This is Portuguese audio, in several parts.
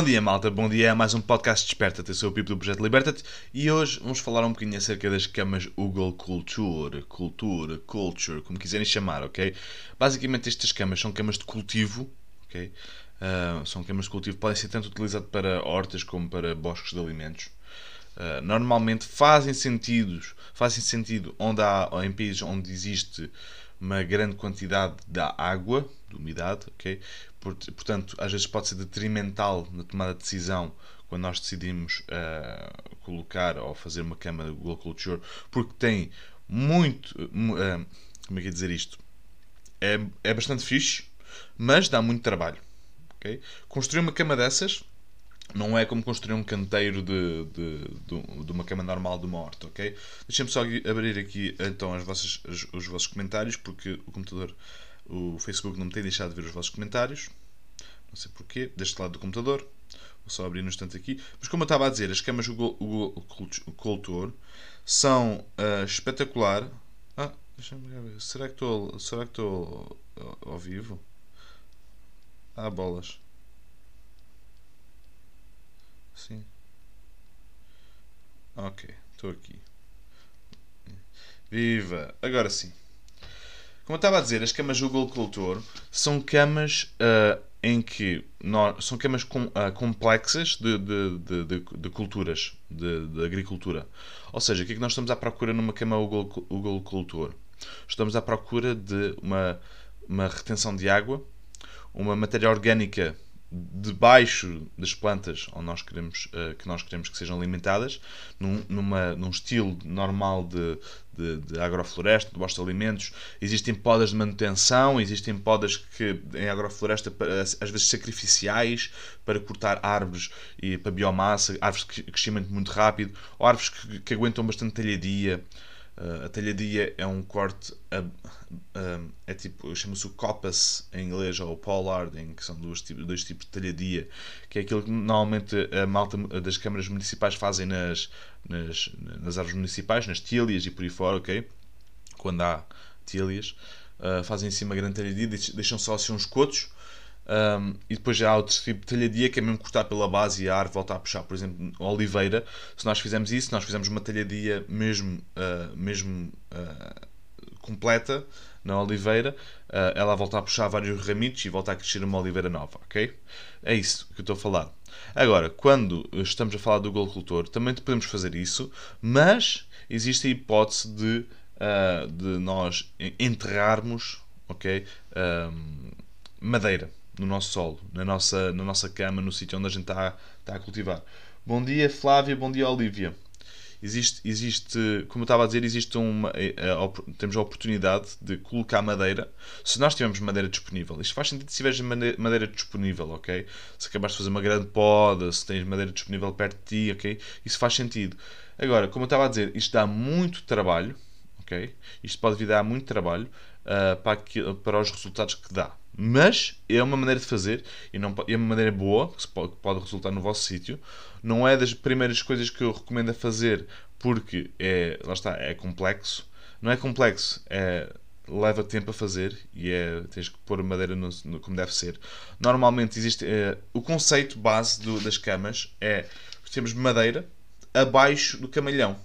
Bom dia, malta. Bom dia a mais um podcast Desperta-te. Eu sou o Pipo do Projeto Liberta-te e hoje vamos falar um bocadinho acerca das camas Google Culture, Cultura, Culture, como quiserem chamar, ok? Basicamente, estas camas são camas de cultivo, ok? Uh, são camas de cultivo, podem ser tanto utilizadas para hortas como para bosques de alimentos. Uh, normalmente fazem sentido, fazem sentido onde há, em países onde existe uma grande quantidade de água, de umidade, ok? Portanto, às vezes pode ser detrimental na tomada de decisão quando nós decidimos uh, colocar ou fazer uma cama de Google Culture, porque tem muito. Uh, como é que é dizer isto? É, é bastante fixe, mas dá muito trabalho. Okay? Construir uma cama dessas não é como construir um canteiro de, de, de, de uma cama normal de uma horta, ok? Deixem-me só abrir aqui então as vossas, as, os vossos comentários, porque o computador, o Facebook não me tem deixado de ver os vossos comentários. Não sei porquê, deste lado do computador. Vou só abrir um instante aqui. Mas como eu estava a dizer, as camas Google Culture são uh, espetacular. Ah, deixa-me ver. Será que estou, será que estou ao vivo? Ah, bolas. Sim. Ok, estou aqui. Viva! Agora sim. Como eu estava a dizer, as camas Google Culture são camas uh, em que nós, são camas com, uh, complexas de, de, de, de culturas, de, agricultura. Ou seja, o que é que nós estamos à procura numa cama Culture? Estamos à procura de uma, uma retenção de água, uma matéria orgânica debaixo das plantas onde nós queremos, uh, que nós queremos que sejam alimentadas, num, numa, num estilo normal de, de, de agrofloresta, de bosque de alimentos. Existem podas de manutenção, existem podas que em agrofloresta às vezes sacrificiais para cortar árvores e para biomassa, árvores que crescem muito rápido, árvores que, que aguentam bastante talhadia. Uh, a talhadia é um corte, uh, uh, é tipo, chama-se o coppice em inglês ou pollarding, que são dois dois tipos de talhadia, que é aquilo que normalmente a malta das câmaras municipais fazem nas, nas, nas árvores municipais, nas tílias e por aí fora, ok? Quando há tílias, fazem em cima grande talhadia, deixam só assim uns cotos um, e depois já há outro tipo de talhadia que é mesmo cortar pela base e a árvore voltar a puxar. Por exemplo, oliveira, se nós fizermos isso, nós fizermos uma talhadia mesmo, uh, mesmo uh, completa na oliveira, uh, ela volta a puxar vários ramitos e volta a crescer uma oliveira nova, ok? É isso que eu estou a falar. Agora, quando estamos a falar do agricultor, também podemos fazer isso, mas existe a hipótese de, de nós enterrarmos, ok? madeira no nosso solo, na nossa, na nossa cama, no sítio onde a gente está, está a cultivar. Bom dia, Flávia, bom dia, Olívia. Existe, existe como eu estava a dizer, existe uma, eh, a, temos a oportunidade de colocar madeira, se nós tivermos madeira disponível. Isto faz sentido se tiveres madeira disponível, ok? Se acabaste de fazer uma grande poda, se tens madeira disponível perto de ti, ok? Isso faz sentido. Agora, como eu estava a dizer, isto dá muito trabalho, ok? Isto pode vir dar muito trabalho uh, para, para os resultados que dá. Mas é uma maneira de fazer e não, é uma maneira boa que pode, pode resultar no vosso sítio. Não é das primeiras coisas que eu recomendo a fazer porque é, lá está, é complexo. Não é complexo, é leva tempo a fazer e é, tens que pôr madeira no, no, como deve ser. Normalmente existe é, o conceito base do, das camas é temos madeira abaixo do camalhão.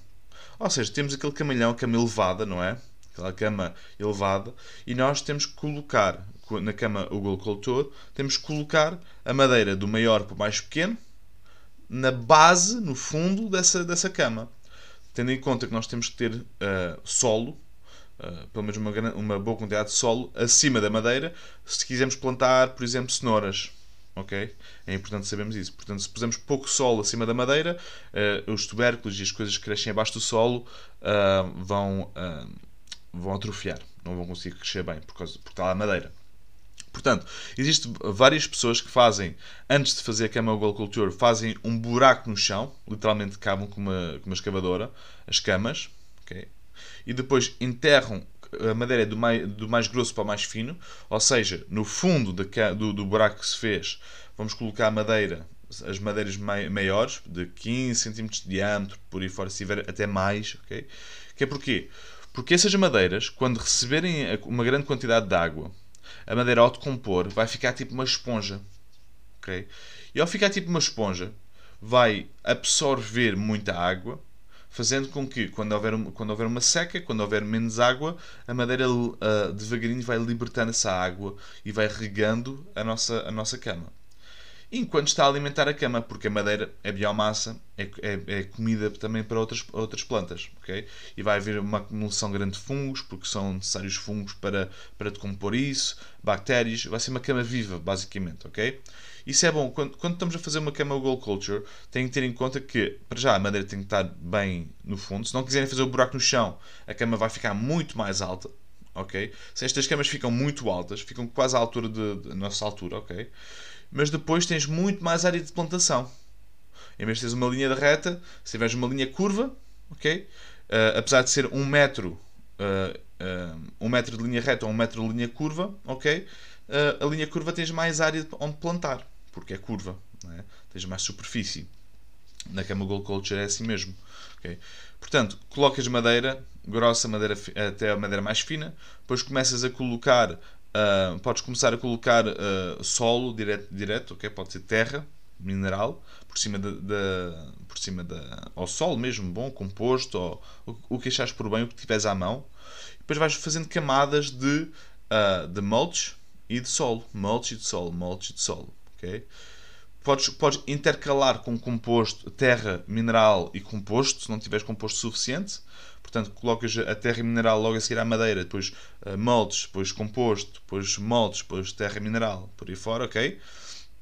Ou seja, temos aquele camalhão, a cama elevada, não é? Aquela cama elevada, e nós temos que colocar na cama o Cultor, temos que colocar a madeira do maior para o mais pequeno na base, no fundo dessa, dessa cama. Tendo em conta que nós temos que ter uh, solo, uh, pelo menos uma, uma boa quantidade de solo, acima da madeira, se quisermos plantar, por exemplo, cenouras. Ok? É importante sabermos isso. Portanto, se pusermos pouco solo acima da madeira, uh, os tubérculos e as coisas que crescem abaixo do solo vão, vão atrofiar. Não vão conseguir crescer bem por causa, porque está lá a madeira. Portanto, existem várias pessoas que fazem, antes de fazer a cama Google Culture, fazem um buraco no chão, literalmente cavam com uma, com uma escavadora, as camas, okay? e depois enterram a madeira do mais, do mais grosso para o mais fino, ou seja, no fundo do, do buraco que se fez, vamos colocar a madeira, as madeiras maiores, de 15 cm de diâmetro, por aí fora, se tiver até mais, ok? Que é porquê? Porque essas madeiras, quando receberem uma grande quantidade de água, a madeira ao decompor vai ficar tipo uma esponja. Okay? E ao ficar tipo uma esponja, vai absorver muita água, fazendo com que, quando houver, quando houver uma seca, quando houver menos água, a madeira uh, devagarinho vai libertando essa água e vai regando a nossa, a nossa cama enquanto está a alimentar a cama, porque a madeira é biomassa, é, é, é, comida também para outras, outras plantas, ok? E vai haver uma acumulação grande de fungos, porque são necessários fungos para, para decompor isso, bactérias, vai ser uma cama viva, basicamente, ok? Isso é bom, quando, quando estamos a fazer uma cama Gold Culture, tem que ter em conta que, para já, a madeira tem que estar bem no fundo, se não quiserem fazer o buraco no chão, a cama vai ficar muito mais alta, ok? Estas camas ficam muito altas, ficam quase à altura da nossa altura, ok? mas depois tens muito mais área de plantação. Em vez de teres uma linha de reta, se tiveres uma linha curva, ok? Uh, apesar de ser um metro, uh, uh, um metro de linha reta ou um metro de linha curva, ok? a linha curva tens mais área onde plantar, porque é curva, é? tens mais superfície. Na cama Gold Culture é assim mesmo. Okay? Portanto, colocas madeira grossa, madeira, até a madeira mais fina, depois começas a colocar Uh, podes começar a colocar uh, solo direto, direto, ok? Pode ser terra, mineral, por cima da, por cima da, ao solo mesmo, bom, composto, ou o, o que achares por bem, o que tiveres à mão. Depois vais fazendo camadas de, uh, de mulch e de solo, mulch e de solo, mulch e de solo, ok? Podes, podes intercalar com composto, terra, mineral e composto, se não tiveres composto suficiente. Portanto, colocas a terra mineral logo a seguir à madeira, depois uh, moldes, depois composto, depois moldes, depois terra mineral, por aí fora, ok?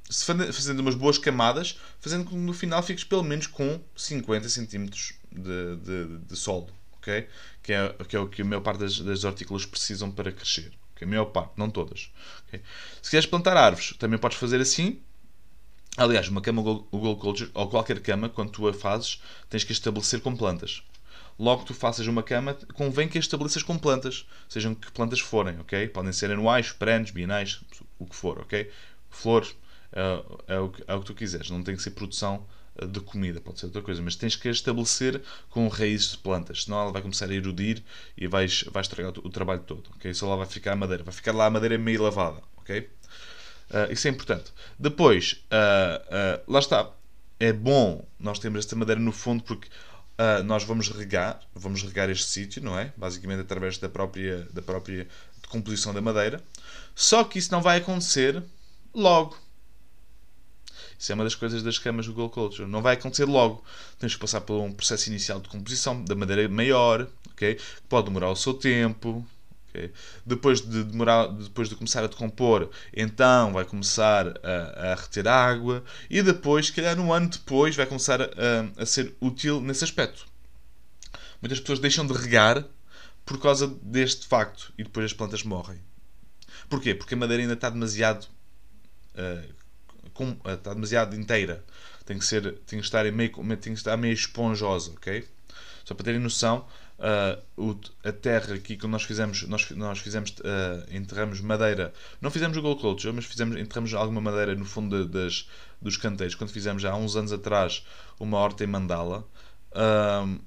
Se fazendo umas boas camadas, fazendo com que no final fiques pelo menos com 50 cm de, de, de solo, ok? Que é, que é o que a maior parte das, das hortícolas precisam para crescer. Okay? A maior parte, não todas. Okay? Se quiseres plantar árvores, também podes fazer assim, Aliás, uma cama Google Culture, ou qualquer cama, quando tu a fazes, tens que estabelecer com plantas. Logo tu faças uma cama, convém que a estabeleças com plantas, sejam que plantas forem, ok? Podem ser anuais, perenes, bienais, o que for, ok? Flores, é, é, o, que, é o que tu quiseres, não tem que ser produção eh, de comida, pode ser outra coisa, mas tens que estabelecer com raízes de plantas, senão ela vai começar a erudir e vais, vais estragar o, o trabalho todo, ok? Só lá vai ficar a madeira, vai ficar lá a madeira meio lavada, ok? Uh, isso é importante. Depois, uh, uh, lá está. É bom nós termos esta madeira no fundo porque nós vamos regar, vamos regar este sítio, não é? Basicamente através da própria, da própria composição da madeira. Só que isso não vai acontecer logo. Isso é uma das coisas das camas do Gold Culture. Não vai acontecer logo. Tens que passar por um processo inicial de composição da madeira maior, ok? Que pode demorar o seu tempo, Okay? Depois de demorar, depois de começar a decompor, então vai começar a, a reter água e depois, se calhar um ano depois, vai começar a, a, ser útil nesse aspecto. Muitas pessoas deixam de regar por causa deste facto e depois as plantas morrem. Porquê? Porque a madeira ainda está demasiado uh, com, uh, está demasiado inteira. Tem que ser, tem que estar meio, tem que estar meio esponjosa, ok? Só para terem noção, Uh, o, a terra aqui que nós fizemos, nós, nós fizemos, uh, enterramos madeira, não fizemos o Gold Culture, mas fizemos, enterramos alguma madeira no fundo de, das, dos canteiros, quando fizemos há uns anos atrás uma horta em mandala. Uh,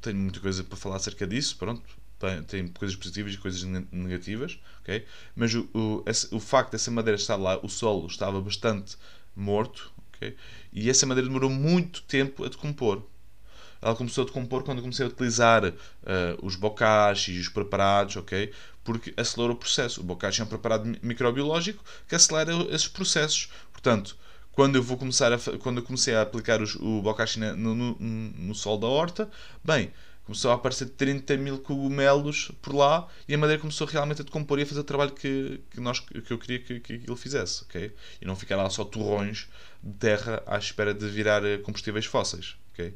tenho muita coisa para falar acerca disso, pronto, tem, tem coisas positivas e coisas negativas, ok? Mas o, o, esse, o facto dessa madeira estar lá, o solo estava bastante morto, ok? E essa madeira demorou muito tempo a decompor ela começou a decompor quando comecei a utilizar uh, os bocashi e os preparados, ok? Porque acelera o processo. O bocashi é um preparado microbiológico que acelera esses processos. Portanto, quando eu vou começar a, quando eu comecei a aplicar os, o bokashi no, no, no sol da horta, bem, começou a aparecer 30 mil cogumelos por lá e a madeira começou realmente a decompor e a fazer o trabalho que, que, nós, que eu queria que, que ele fizesse, ok? E não ficar lá só torrões de terra à espera de virar eh, combustíveis fósseis, ok?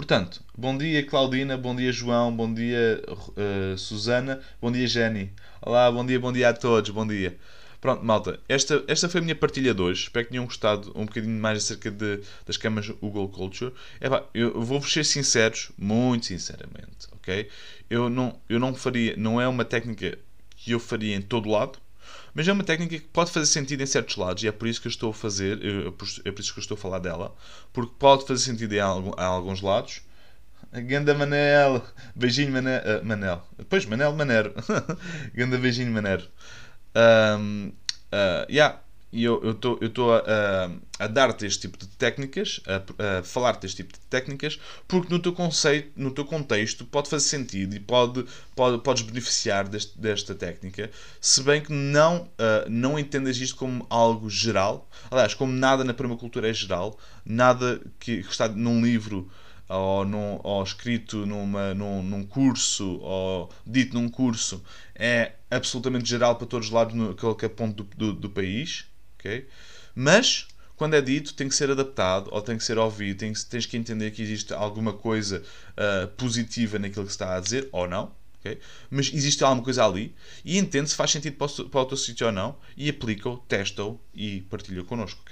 Portanto, bom dia Claudina, bom dia João, bom dia uh, Susana, bom dia Jenny. Olá, bom dia, bom dia a todos, bom dia. Pronto, malta, esta, esta foi a minha partilha de hoje. Espero que tenham gostado um bocadinho mais acerca de, das camas Google Culture. Epá, eu vou-vos ser sinceros, muito sinceramente, ok? Eu não, eu não faria, não é uma técnica que eu faria em todo lado, mas é uma técnica que pode fazer sentido em certos lados e é por isso que eu estou a fazer, é por isso que eu estou a falar dela, porque pode fazer sentido em, alguns lados. Ganda Manel, beijinho Manel, uh, Manel. Depois Manel Manero, Ganda beijinho Manero. Um, uh, yeah. E eu estou eu tô a, a, a dar-te este tipo de técnicas, a, a falar-te este tipo de técnicas, porque no teu conceito, no teu contexto, pode fazer sentido e pode, pode, podes beneficiar deste, desta técnica, se bem que não, uh, não entendas isto como algo geral. Aliás, como nada na permacultura é geral, nada que, que está num livro ou, num, ou escrito numa, num, num curso ou dito num curso é absolutamente geral para todos os lados no qualquer ponto do, do, do país Mas quando é dito tem que ser adaptado ou tem que ser ouvido, tem, tens que entender que existe alguma coisa uh, positiva naquilo que se está a dizer ou não. Okay? Mas existe alguma coisa ali e entende se faz sentido para o, teu sítio ou não e aplica-o, testa-o e partilha connosco?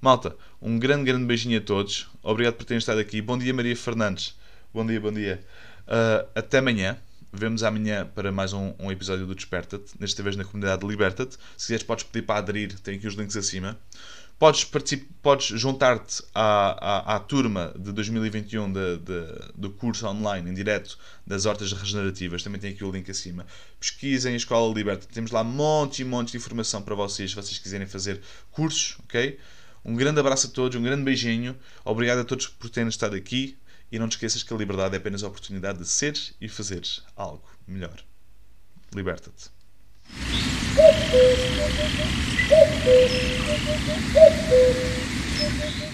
Malta, um grande, grande beijinho a todos. Obrigado por terem estado aqui. Bom dia, Maria Fernandes. Bom dia, bom dia. Uh, até amanhã. Vemos amanhã para mais um, um episódio do Desperta-te, desta vez na comunidade Liberta-te. Se quiseres, podes pedir para aderir, tem aqui os links acima. Podes, podes juntar-te à, à, à, turma de 2021 de, de, do curso online em direto das hortas regenerativas, também tem aqui o link acima. Pesquisem a Escola Liberta, temos lá monte e monte de informação para vocês, se vocês quiserem fazer cursos, ok? Um grande abraço a todos, um grande beijinho, obrigado a todos por terem estado aqui. E não te esqueças que a liberdade é apenas a oportunidade de seres e fazeres algo melhor. Liberta-te.